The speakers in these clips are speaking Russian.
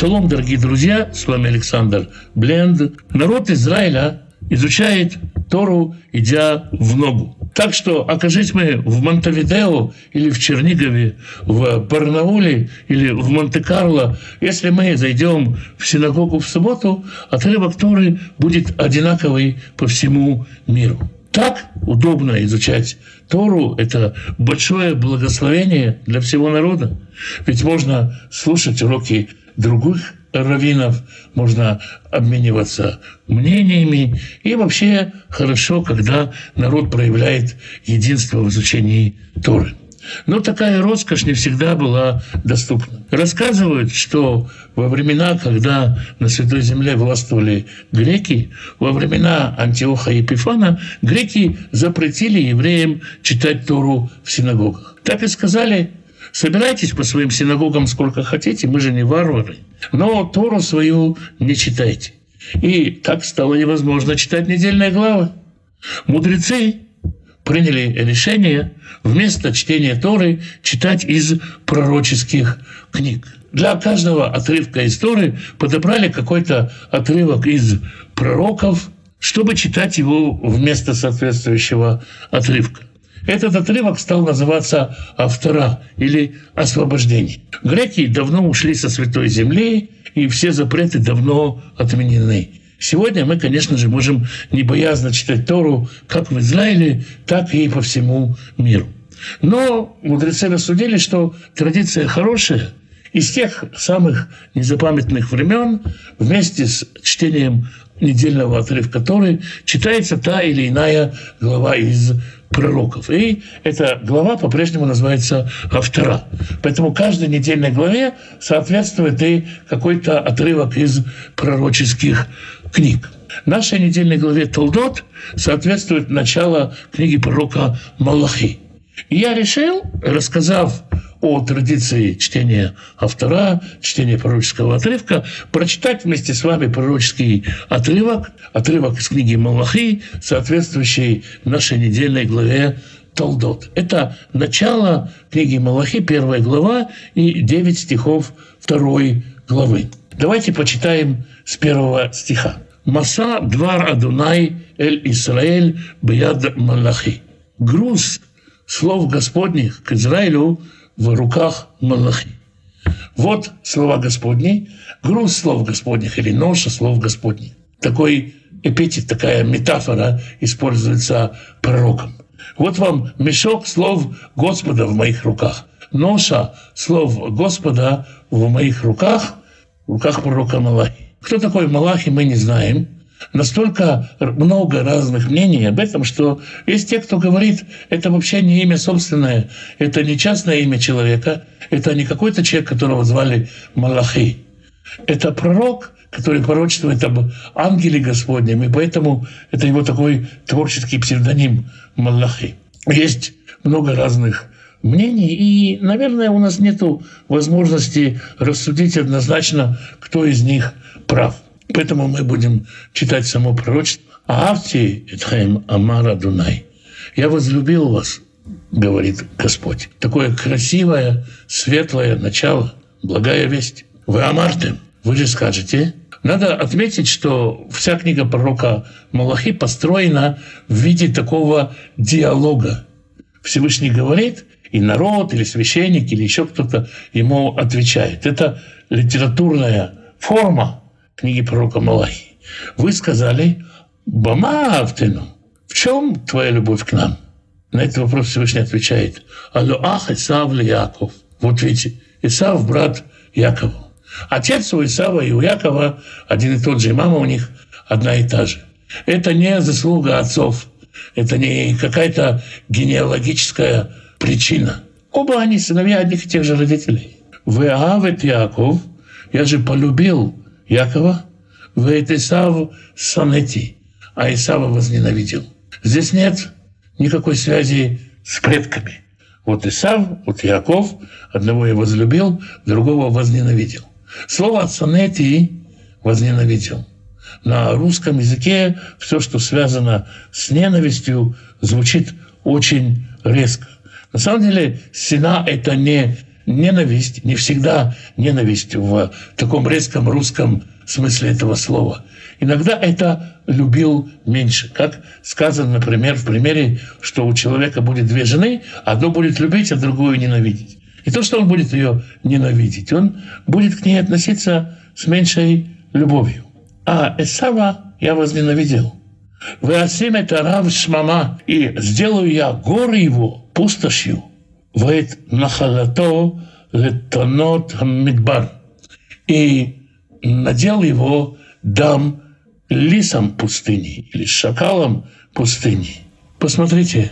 Шалом, дорогие друзья, с вами Александр Бленд. Народ Израиля изучает Тору, идя в ногу. Так что окажись мы в Монтевидео или в Чернигове, в Барнауле или в Монте-Карло, если мы зайдем в синагогу в субботу, отрывок Торы будет одинаковый по всему миру. Так удобно изучать Тору – это большое благословение для всего народа. Ведь можно слушать уроки других раввинов, можно обмениваться мнениями. И вообще хорошо, когда народ проявляет единство в изучении Торы. Но такая роскошь не всегда была доступна. Рассказывают, что во времена, когда на Святой Земле властвовали греки, во времена Антиоха и Епифана, греки запретили евреям читать Тору в синагогах. Так и сказали, собирайтесь по своим синагогам сколько хотите, мы же не варвары, но Тору свою не читайте. И так стало невозможно читать недельные главы. Мудрецы приняли решение вместо чтения Торы читать из пророческих книг. Для каждого отрывка из Торы подобрали какой-то отрывок из пророков, чтобы читать его вместо соответствующего отрывка. Этот отрывок стал называться «Автора» или «Освобождение». Греки давно ушли со Святой Земли, и все запреты давно отменены. Сегодня мы, конечно же, можем небоязно читать Тору как в Израиле, так и по всему миру. Но мудрецы рассудили, что традиция хорошая, из тех самых незапамятных времен вместе с чтением недельного отрывка Торы читается та или иная глава из пророков. И эта глава по-прежнему называется «Автора». Поэтому каждой недельной главе соответствует и какой-то отрывок из пророческих книг. Нашей недельной главе Толдот соответствует начало книги пророка Малахи. И я решил, рассказав о традиции чтения автора, чтения пророческого отрывка, прочитать вместе с вами пророческий отрывок, отрывок из книги Малахи, соответствующий нашей недельной главе Толдот. Это начало книги Малахи, первая глава, и 9 стихов второй главы. Давайте почитаем с первого стиха. «Маса двар Адунай эль Исраэль бияд Малахи». Груз слов Господних к Израилю в руках Малахи. Вот слова Господни, груз слов Господних или ноша слов Господних. Такой эпитет, такая метафора используется пророком. Вот вам мешок слов Господа в моих руках. Ноша слов Господа в моих руках, в руках пророка Малахи. Кто такой Малахи, мы не знаем настолько много разных мнений об этом, что есть те, кто говорит, это вообще не имя собственное, это не частное имя человека, это не какой-то человек, которого звали Малахи. Это пророк, который пророчествует об ангеле Господнем, и поэтому это его такой творческий псевдоним Малахи. Есть много разных мнений, и, наверное, у нас нет возможности рассудить однозначно, кто из них прав. Поэтому мы будем читать само пророчество. «Авти Этхаим Амара Дунай». «Я возлюбил вас», говорит Господь. Такое красивое, светлое начало, благая весть. Вы Амарты, вы же скажете. Надо отметить, что вся книга пророка Малахи построена в виде такого диалога. Всевышний говорит, и народ, или священник, или еще кто-то ему отвечает. Это литературная форма, книги пророка Малахи. Вы сказали, Бама Автину, в чем твоя любовь к нам? На этот вопрос Всевышний отвечает, Аллах Исав ли Яков. Вот видите, Исав – брат Якова. Отец у Исава и у Якова один и тот же, и мама у них одна и та же. Это не заслуга отцов, это не какая-то генеалогическая причина. Оба они сыновья одних и тех же родителей. Вы Авет Яков, я же полюбил Якова, в Исаву сонети, а Исава возненавидел. Здесь нет никакой связи с предками. Вот Исав, вот Яков, одного я возлюбил, другого возненавидел. Слово «сонети» возненавидел. На русском языке все, что связано с ненавистью, звучит очень резко. На самом деле, сина – это не ненависть, не всегда ненависть в таком резком русском смысле этого слова. Иногда это любил меньше. Как сказано, например, в примере, что у человека будет две жены, одну будет любить, а другую ненавидеть. И то, что он будет ее ненавидеть, он будет к ней относиться с меньшей любовью. А Эсава я возненавидел. Вы это рав шмама, и сделаю я горы его пустошью. ואת נחלתו לתונות המדבר. И надел его дам лисом пустыни или шакалом пустыни. Посмотрите,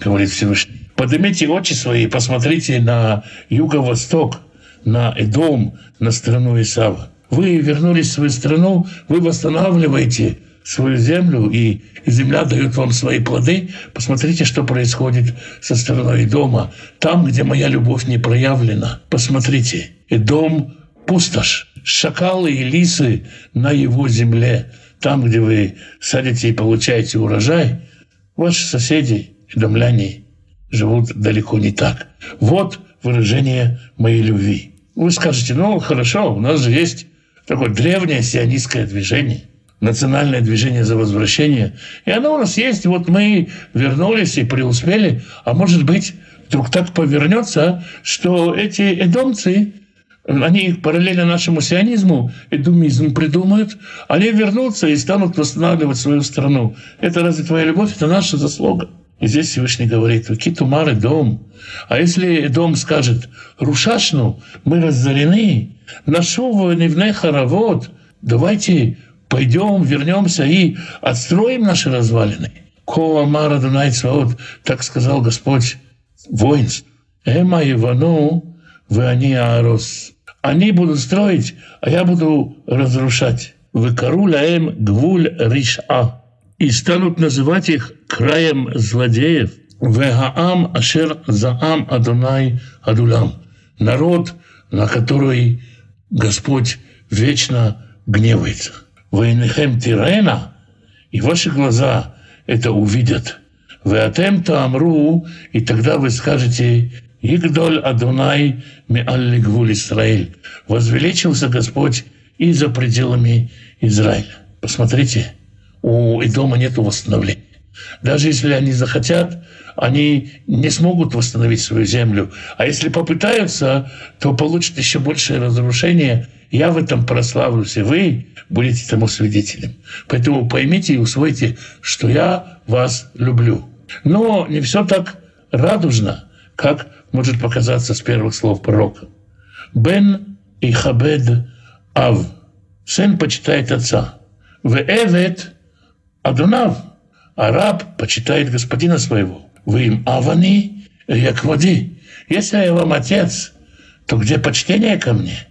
говорит Всевышний, поднимите очи свои и посмотрите на юго-восток, на Эдом, на страну Исава. Вы вернулись в свою страну, вы восстанавливаете свою землю, и земля дает вам свои плоды, посмотрите, что происходит со стороной дома. Там, где моя любовь не проявлена, посмотрите. И дом пустошь, шакалы и лисы на его земле. Там, где вы садите и получаете урожай, ваши соседи и домляне живут далеко не так. Вот выражение моей любви. Вы скажете, ну хорошо, у нас же есть такое древнее сионистское движение – национальное движение за возвращение. И оно у нас есть. Вот мы вернулись и преуспели. А может быть, вдруг так повернется, что эти эдомцы, они параллельно нашему сионизму, эдумизм придумают, они вернутся и станут восстанавливать свою страну. Это разве твоя любовь? Это наша заслуга. И здесь Всевышний говорит, «Китумар дом». А если дом скажет, «Рушашну, мы разорены, нашу воинивне хоровод, давайте пойдем, вернемся и отстроим наши развалины. Кова Мара Дунайцваот, так сказал Господь воинств. Эма Ивану, вы они Аарос. Они будут строить, а я буду разрушать. Вы каруля эм гвуль риша. И станут называть их краем злодеев. Вегаам ашер заам Адонай Адулам. Народ, на который Господь вечно гневается. «Вейнехем тирена», и ваши глаза это увидят. «Вы атем амру», и тогда вы скажете «Игдоль Адунай миалли гвуль Исраиль». Возвеличился Господь и за пределами Израиля. Посмотрите, у Идома нет восстановления. Даже если они захотят, они не смогут восстановить свою землю. А если попытаются, то получат еще большее разрушение. Я в этом прославлюсь, и вы будете тому свидетелем. Поэтому поймите и усвойте, что я вас люблю. Но не все так радужно, как может показаться с первых слов пророка. Бен и Хабед Ав. Сын почитает отца. В Эвет Адунав. А раб почитает господина своего. Вы им авани, як води. Если я вам отец, то где почтение ко мне?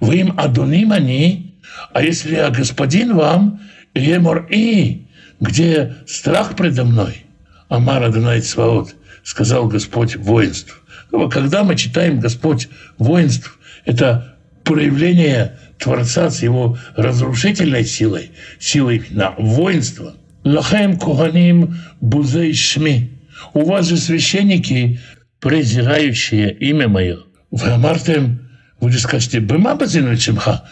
Вы им адуним они, а если я господин вам, емор и, где страх предо мной? Амар Адонай Цваот, сказал Господь воинств. Когда мы читаем Господь воинств, это проявление Творца с его разрушительной силой, силой на воинство. Лахем куханим бузей шми. У вас же священники, презирающие имя мое. Вы амартем, вы же скажете, бема чимха.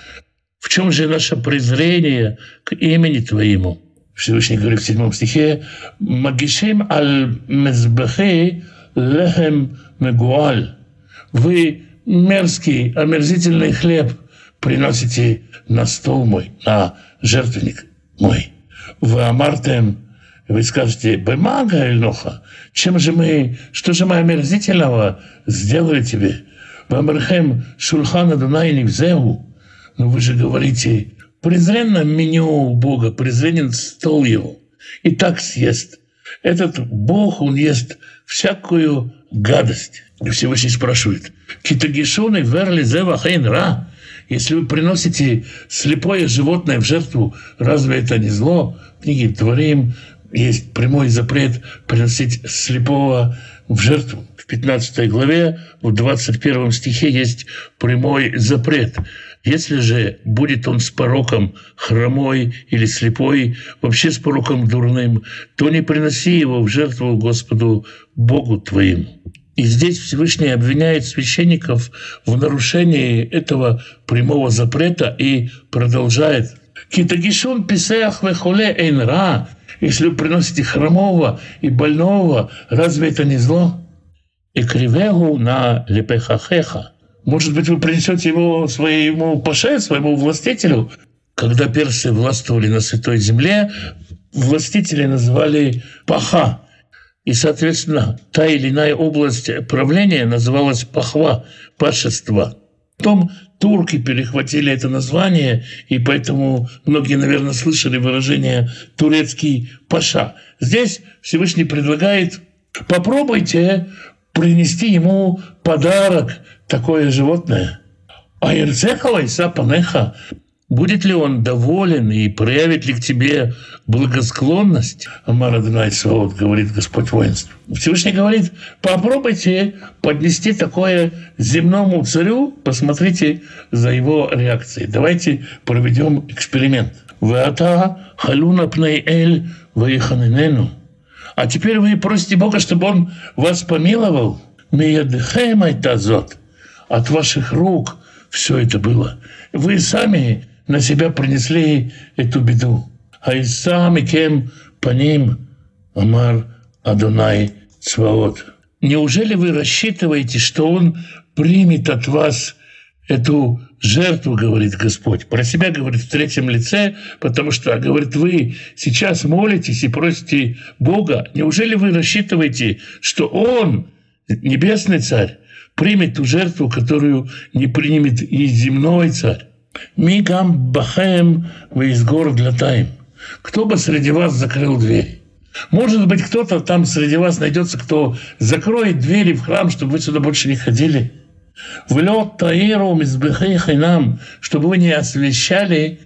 В чем же наше презрение к имени Твоему? Всевышний говорит в седьмом стихе, «Магишим аль мезбахе лехем мегуаль». Вы мерзкий, омерзительный хлеб приносите на стол мой, на жертвенник мой. Вы амартем, вы скажете, «Бемага эльноха, чем же мы, что же мы омерзительного сделали тебе?» «Вамархем шульхана дунайни взеу, но вы же говорите, презренно меню Бога, презренен стол его. И так съест. Этот Бог, он ест всякую гадость. И Всевышний спрашивает, «Китагишоны верли зева ра?» Если вы приносите слепое животное в жертву, разве это не зло? В книге Творим есть прямой запрет приносить слепого в жертву. В 15 главе, в 21 стихе есть прямой запрет. Если же будет он с пороком хромой или слепой, вообще с пороком дурным, то не приноси его в жертву Господу Богу твоим. И здесь Всевышний обвиняет священников в нарушении этого прямого запрета и продолжает. Китагишун писеах вехуле эйнра. Если вы приносите хромого и больного, разве это не зло? И кривегу на лепехахеха. Может быть, вы принесете его своему паше, своему властителю. Когда персы властвовали на Святой Земле, властители называли паха. И, соответственно, та или иная область правления называлась пахва, пашество. Потом турки перехватили это название, и поэтому многие, наверное, слышали выражение «турецкий паша». Здесь Всевышний предлагает попробуйте принести ему подарок, такое животное. А Ирцехала Иса Панеха Будет ли он доволен и проявит ли к тебе благосклонность? Амар Адонай Савод, говорит Господь воинств. Всевышний говорит, попробуйте поднести такое земному царю, посмотрите за его реакцией. Давайте проведем эксперимент. Вата халуна пней эль. А теперь вы просите Бога, чтобы Он вас помиловал. Миядхем айтазот. От ваших рук все это было. Вы сами на себя принесли эту беду. А из сами кем по ним Амар Адонай Цваот. Неужели вы рассчитываете, что Он примет от вас эту жертву, говорит Господь. Про себя говорит в третьем лице, потому что, говорит, вы сейчас молитесь и просите Бога. Неужели вы рассчитываете, что Он, Небесный Царь, примет ту жертву, которую не примет и земной Царь? Мигам бахаем вы из гор тайм. Кто бы среди вас закрыл дверь? Может быть, кто-то там среди вас найдется, кто закроет двери в храм, чтобы вы сюда больше не ходили. В лед таиру нам, чтобы вы не освещали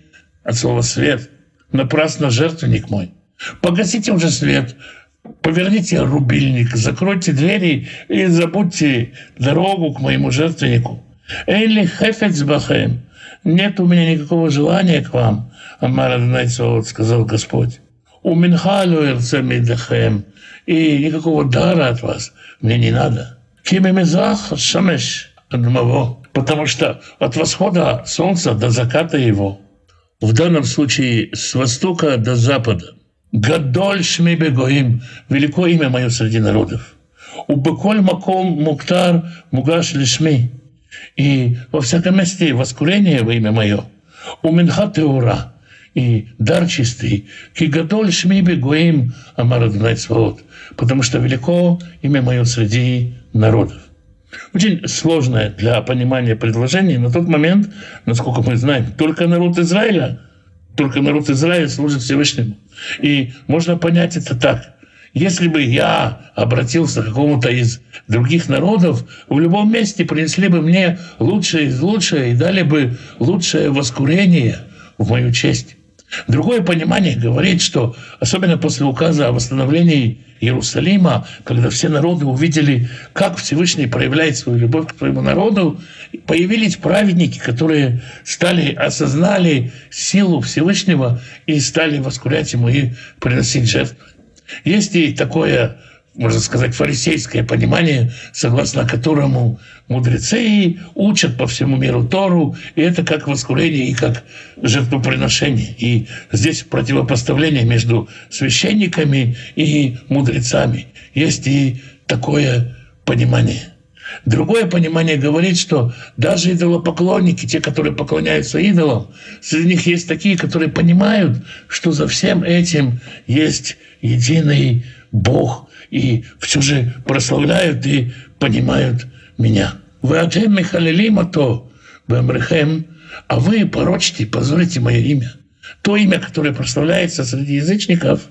от слова свет. Напрасно жертвенник мой. Погасите уже свет, поверните рубильник, закройте двери и забудьте дорогу к моему жертвеннику. Эйли хефец бахем, нет у меня никакого желания к вам, Амар Адонайцовод, сказал Господь. У Минхалю и никакого дара от вас мне не надо. Кимемизах Шамеш Адмаво, потому что от восхода солнца до заката его, в данном случае с востока до запада, Гадоль Шми Бегоим, великое имя мое среди народов. У Беколь Маком Муктар Мугаш Лишми, и во всяком месте воскурение во имя мое. У Минха Теура и дар чистый, кигадоль шми бегуим амар свод, потому что велико имя мое среди народов. Очень сложное для понимания предложение. На тот момент, насколько мы знаем, только народ Израиля, только народ Израиля служит Всевышнему. И можно понять это так. Если бы я обратился к какому-то из других народов, в любом месте принесли бы мне лучшее из лучшего и дали бы лучшее воскурение в мою честь. Другое понимание говорит, что особенно после указа о восстановлении Иерусалима, когда все народы увидели, как Всевышний проявляет свою любовь к своему народу, появились праведники, которые стали, осознали силу Всевышнего и стали воскурять ему и приносить жертвы. Есть и такое, можно сказать, фарисейское понимание, согласно которому мудрецы учат по всему миру Тору, и это как воскурение и как жертвоприношение. И здесь противопоставление между священниками и мудрецами. Есть и такое понимание. Другое понимание говорит, что даже идолопоклонники, те, которые поклоняются идолам, среди них есть такие, которые понимают, что за всем этим есть единый Бог, и все же прославляют и понимают меня. Вы атем Михалилима то, Бамрехем, а вы порочите, позорите мое имя. То имя, которое прославляется среди язычников,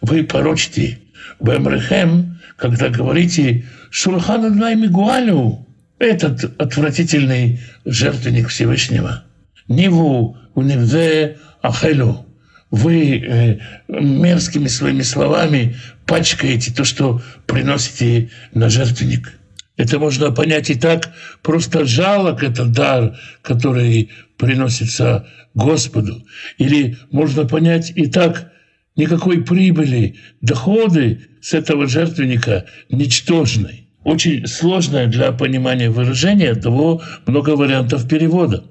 вы порочите. Бамрехем, когда говорите Шурхан Аднай Мигуалю, этот отвратительный жертвенник Всевышнего. Ниву унивзе ахелю. Вы э, мерзкими своими словами пачкаете то, что приносите на жертвенник. Это можно понять и так, просто жалок этот дар, который приносится Господу. Или можно понять и так, никакой прибыли, доходы с этого жертвенника ничтожны. очень сложное для понимания выражение, того много вариантов перевода.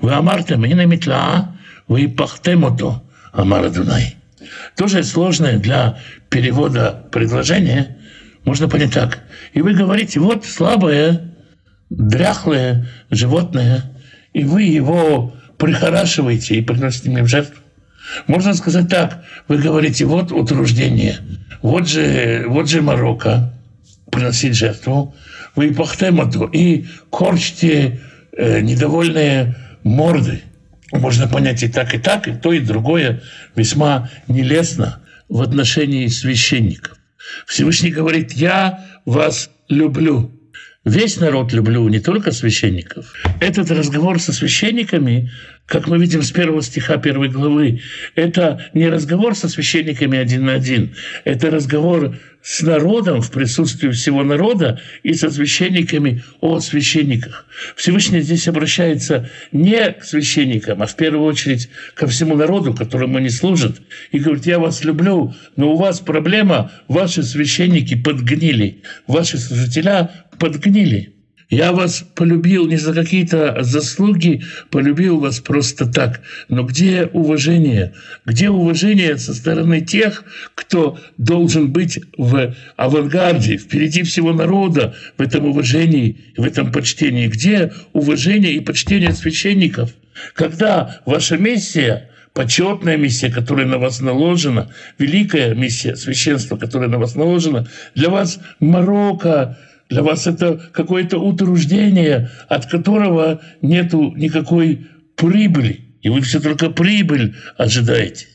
Вы амартем и метла, вы пахтемото, амара Дунай. Тоже сложное для перевода предложение. Можно понять так. И вы говорите, вот слабое, дряхлое животное, и вы его прихорашиваете и приносите мне в жертву. Можно сказать так, вы говорите, вот утруждение, вот же, вот же Марокко, приносить жертву, вы пахтемату и корчите э, недовольные морды. Можно понять и так, и так, и то, и другое весьма нелестно в отношении священников. Всевышний говорит, я вас люблю. Весь народ люблю, не только священников. Этот разговор со священниками, как мы видим с первого стиха первой главы, это не разговор со священниками один на один, это разговор с народом в присутствии всего народа и со священниками о священниках. Всевышний здесь обращается не к священникам, а в первую очередь ко всему народу, которому они служат, и говорит, я вас люблю, но у вас проблема, ваши священники подгнили, ваши служителя подгнили. Я вас полюбил не за какие-то заслуги, полюбил вас просто так. Но где уважение? Где уважение со стороны тех, кто должен быть в авангарде, впереди всего народа в этом уважении, в этом почтении? Где уважение и почтение священников? Когда ваша миссия почетная миссия, которая на вас наложена, великая миссия священства, которая на вас наложена, для вас Марокко, для вас это какое-то утруждение, от которого нету никакой прибыли. И вы все только прибыль ожидаете.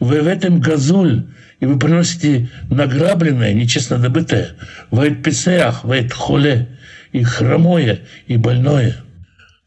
Вы в этом газуль, и вы приносите награбленное, нечестно добытое. Вы писеах, вы холе, и хромое, и больное –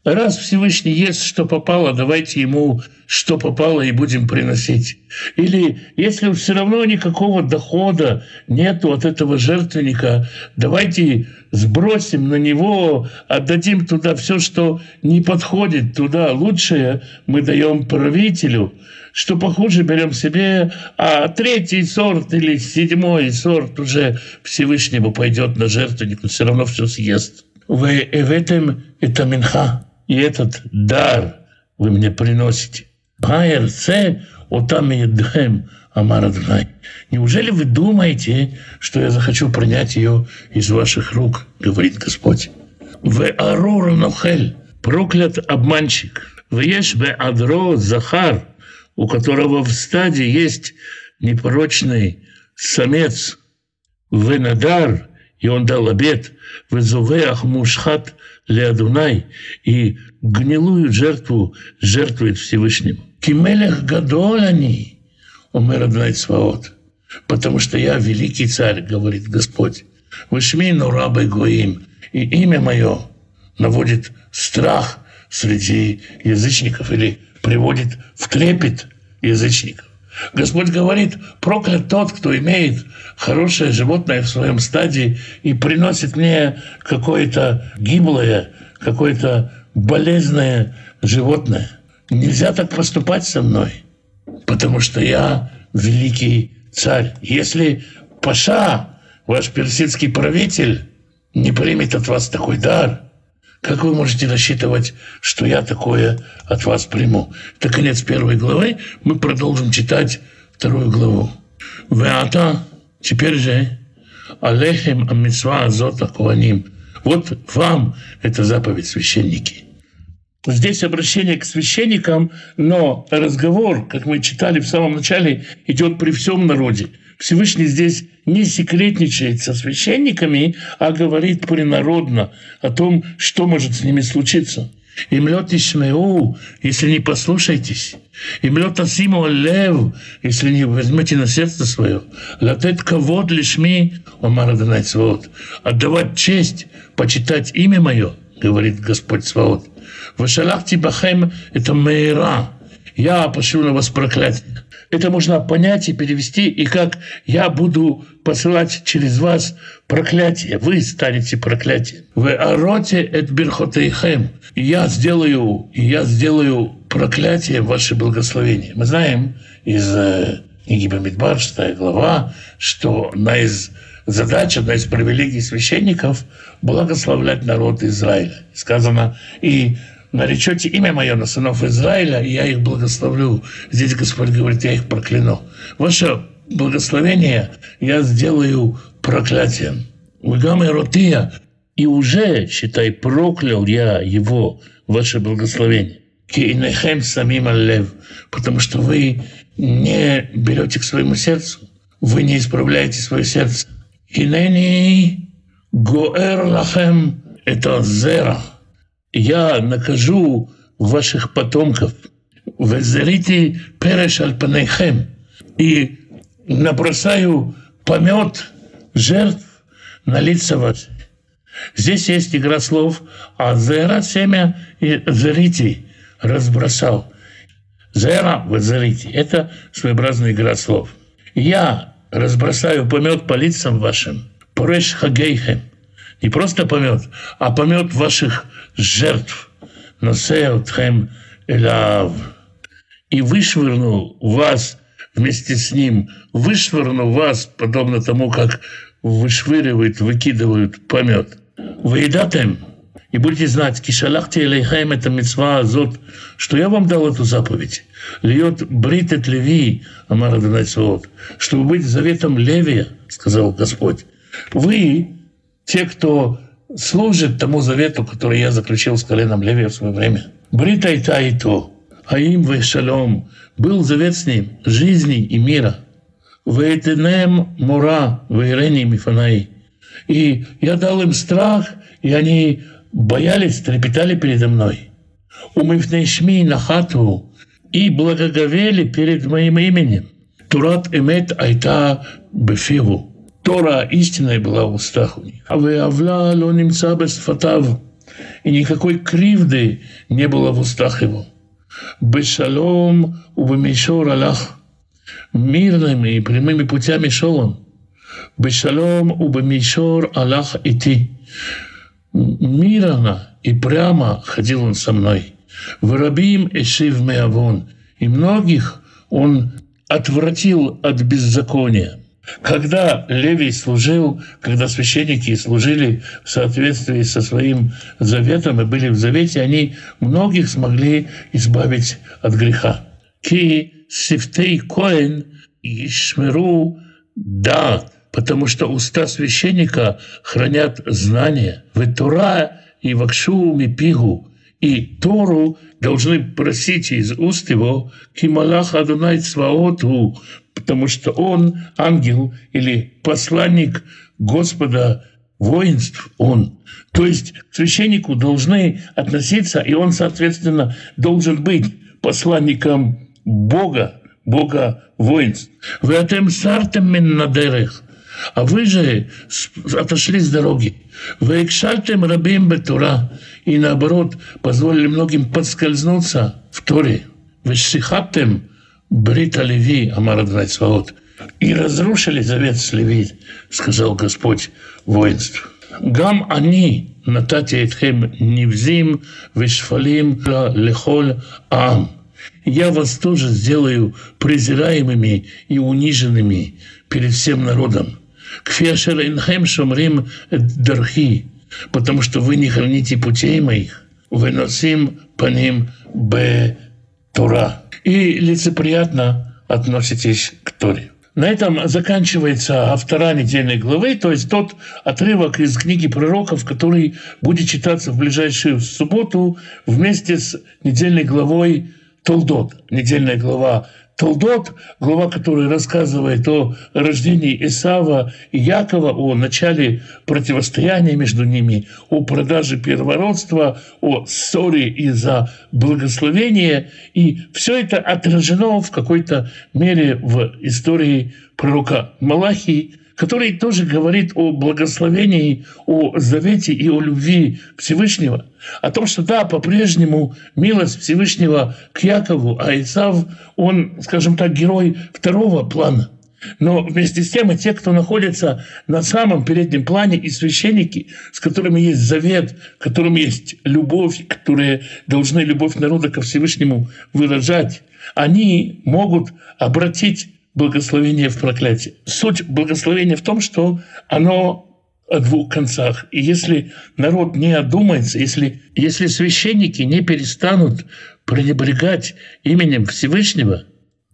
Раз Всевышний ест, что попало, давайте ему, что попало, и будем приносить. Или если все равно никакого дохода нету от этого жертвенника, давайте сбросим на него, отдадим туда все, что не подходит туда. Лучшее мы даем правителю, что похуже берем себе, а третий сорт или седьмой сорт уже Всевышнему пойдет на жертвенник, он все равно все съест. В, в этом это минха и этот дар вы мне приносите. Хайерце отам едхем Амараднай. Неужели вы думаете, что я захочу принять ее из ваших рук, говорит Господь? В Арур Нохель, проклят обманщик. В Еш Бе Адро Захар, у которого в стаде есть непорочный самец. В Надар, и он дал обед, в Зувеах Мушхат Леадунай и гнилую жертву жертвует Всевышним. Кимелех Гадолани, умер Адунай Цваот, потому что я великий царь, говорит Господь. Вышми рабы Гоим, и имя мое наводит страх среди язычников или приводит в трепет язычников. Господь говорит, проклят тот, кто имеет хорошее животное в своем стадии и приносит мне какое-то гиблое, какое-то болезненное животное. Нельзя так поступать со мной, потому что я великий царь. Если Паша, ваш персидский правитель, не примет от вас такой дар – как вы можете рассчитывать, что я такое от вас приму? Это конец первой главы. Мы продолжим читать вторую главу. Веата, теперь же, алехем амитсва азота куаним. Вот вам это заповедь священники. Здесь обращение к священникам, но разговор, как мы читали в самом начале, идет при всем народе. Всевышний здесь не секретничает со священниками, а говорит принародно о том, что может с ними случиться. Им лед Ишмеу, если не послушаетесь. Им лед Асиму Лев, если не возьмете на сердце свое. Латет кавод лишми, Омар Адонай Свод. Отдавать честь, почитать имя мое, говорит Господь Свод. Вашалахти бахем это мейра. Я пошлю на вас проклятие это можно понять и перевести, и как я буду посылать через вас проклятие, вы станете проклятием. В ароте эт бирхотейхем. Я сделаю, я сделаю проклятие ваше благословение. Мы знаем из э, книги Бамидбар, шестая глава, что одна из задача, одна из привилегий священников – благословлять народ Израиля. Сказано, и наречете имя мое на сынов Израиля, и я их благословлю. Здесь Господь говорит, я их прокляну. Ваше благословение я сделаю проклятием. Угам ротия, и уже, считай, проклял я его, ваше благословение. Кейнехем самим лев, потому что вы не берете к своему сердцу, вы не исправляете свое сердце. Инени гоэр лахем это зера. Я накажу ваших потомков. Везерите переш альпанейхем. И набросаю помет жертв на лица ваши. Здесь есть игра слов, а зера семя и зерите разбросал. Зера в зерите – это своеобразная игра слов. Я разбросаю помет по лицам вашим, пореш хагейхем. Не просто помет, а помет ваших жертв. Носеотхем элав. И вышвырну вас вместе с ним, вышвырну вас, подобно тому, как вышвыривают, выкидывают помет. Выедатем, и будете знать, кишалахте элейхем это мецва азот, что я вам дал эту заповедь. Льет бритет леви, амар Адонайсоот, чтобы быть заветом Левия, сказал Господь. Вы, те, кто служит тому завету, который я заключил с коленом Левия в свое время. Брита и та и то, а им вы шалом, был завет с ним жизни и мира. Вейтенем мура, вейрени мифанаи. И я дал им страх, и они боялись, трепетали передо мной. Умывней шми на хату и благоговели перед моим именем. Турат эмет айта бефиву. Тора истинная была в устах у них. А вы авла лонимца фатав. И никакой кривды не было в устах его. Бешалом убамишор Аллах. Мирными и прямыми путями шел он. Бешалом убамишор Аллах идти. Мирно и прямо ходил он со мной. Воробим эшив меавон. И многих он отвратил от беззакония. Когда Левий служил, когда священники служили в соответствии со своим заветом и были в завете, они многих смогли избавить от греха. Ки сифтей коэн ишмеру да, потому что уста священника хранят знания. В Тура и вакшу мипигу, и Тору должны просить из уст его «Кималах Адунай Цваоту», потому что он ангел или посланник Господа воинств, он. То есть к священнику должны относиться, и он, соответственно, должен быть посланником Бога, Бога воинств. Вы атем сартем миннадерех, а вы же отошли с дороги. Вы экшальтем рабим бетура, и наоборот позволили многим подскользнуться в Торе. Вы шихаттем Брита Леви, Амар Цваот, и разрушили завет с Леви, сказал Господь воинств. Гам они натати этхем невзим вишфалим лехоль ам. Я вас тоже сделаю презираемыми и униженными перед всем народом. Кфешер инхем шумрим дархи, потому что вы не храните путей моих. Выносим по ним б Тора и лицеприятно относитесь к Торе. На этом заканчивается автора недельной главы, то есть тот отрывок из книги пророков, который будет читаться в ближайшую субботу вместе с недельной главой Толдот. Недельная глава Толдот, глава, которая рассказывает о рождении Исава и Якова, о начале противостояния между ними, о продаже первородства, о ссоре из-за благословения. И все это отражено в какой-то мере в истории пророка Малахии, который тоже говорит о благословении, о завете и о любви Всевышнего. О том, что да, по-прежнему милость Всевышнего к Якову, а Исав, он, скажем так, герой второго плана. Но вместе с тем и те, кто находится на самом переднем плане, и священники, с которыми есть завет, которым есть любовь, которые должны любовь народа ко Всевышнему выражать, они могут обратить благословение в проклятии. Суть благословения в том, что оно о двух концах. И если народ не одумается, если, если священники не перестанут пренебрегать именем Всевышнего,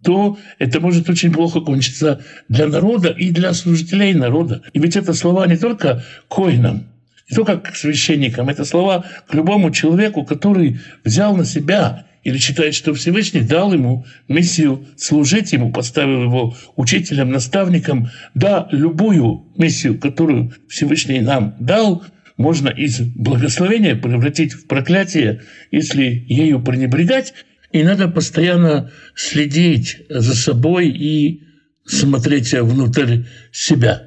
то это может очень плохо кончиться для народа и для служителей народа. И ведь это слова не только коинам, не только к священникам, это слова к любому человеку, который взял на себя или считает, что Всевышний дал ему миссию служить ему, поставил его учителем, наставником. Да, любую миссию, которую Всевышний нам дал, можно из благословения превратить в проклятие, если ею пренебрегать. И надо постоянно следить за собой и смотреть внутрь себя.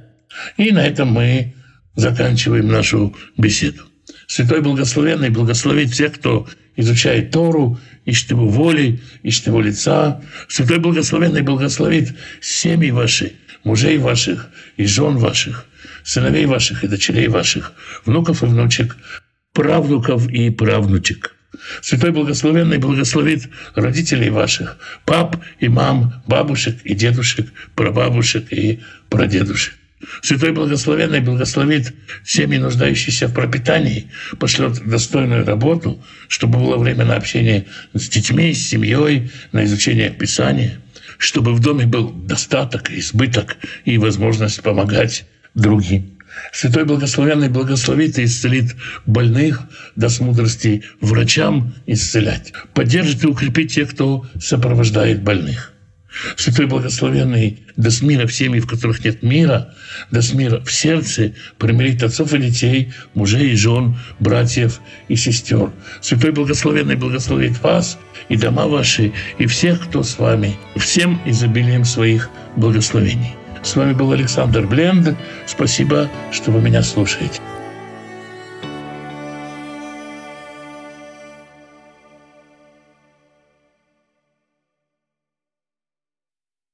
И на этом мы заканчиваем нашу беседу. Святой Благословенный благословит всех, кто изучает Тору, ищет его воли, ищет его лица. Святой Благословенный благословит семьи ваши, мужей ваших и жен ваших, сыновей ваших и дочерей ваших, внуков и внучек, правнуков и правнучек. Святой Благословенный благословит родителей ваших, пап и мам, бабушек и дедушек, прабабушек и прадедушек. Святой Благословенный благословит семьи, нуждающиеся в пропитании, пошлет достойную работу, чтобы было время на общение с детьми, с семьей, на изучение Писания, чтобы в доме был достаток, избыток и возможность помогать другим. Святой Благословенный благословит и исцелит больных, даст мудрости врачам исцелять, поддержит и укрепит тех, кто сопровождает больных. Святой Благословенный даст мира в семьи, в которых нет мира, даст мира в сердце, примирит отцов и детей, мужей и жен, братьев и сестер. Святой Благословенный благословит вас и дома ваши, и всех, кто с вами, всем изобилием своих благословений. С вами был Александр Бленд. Спасибо, что вы меня слушаете.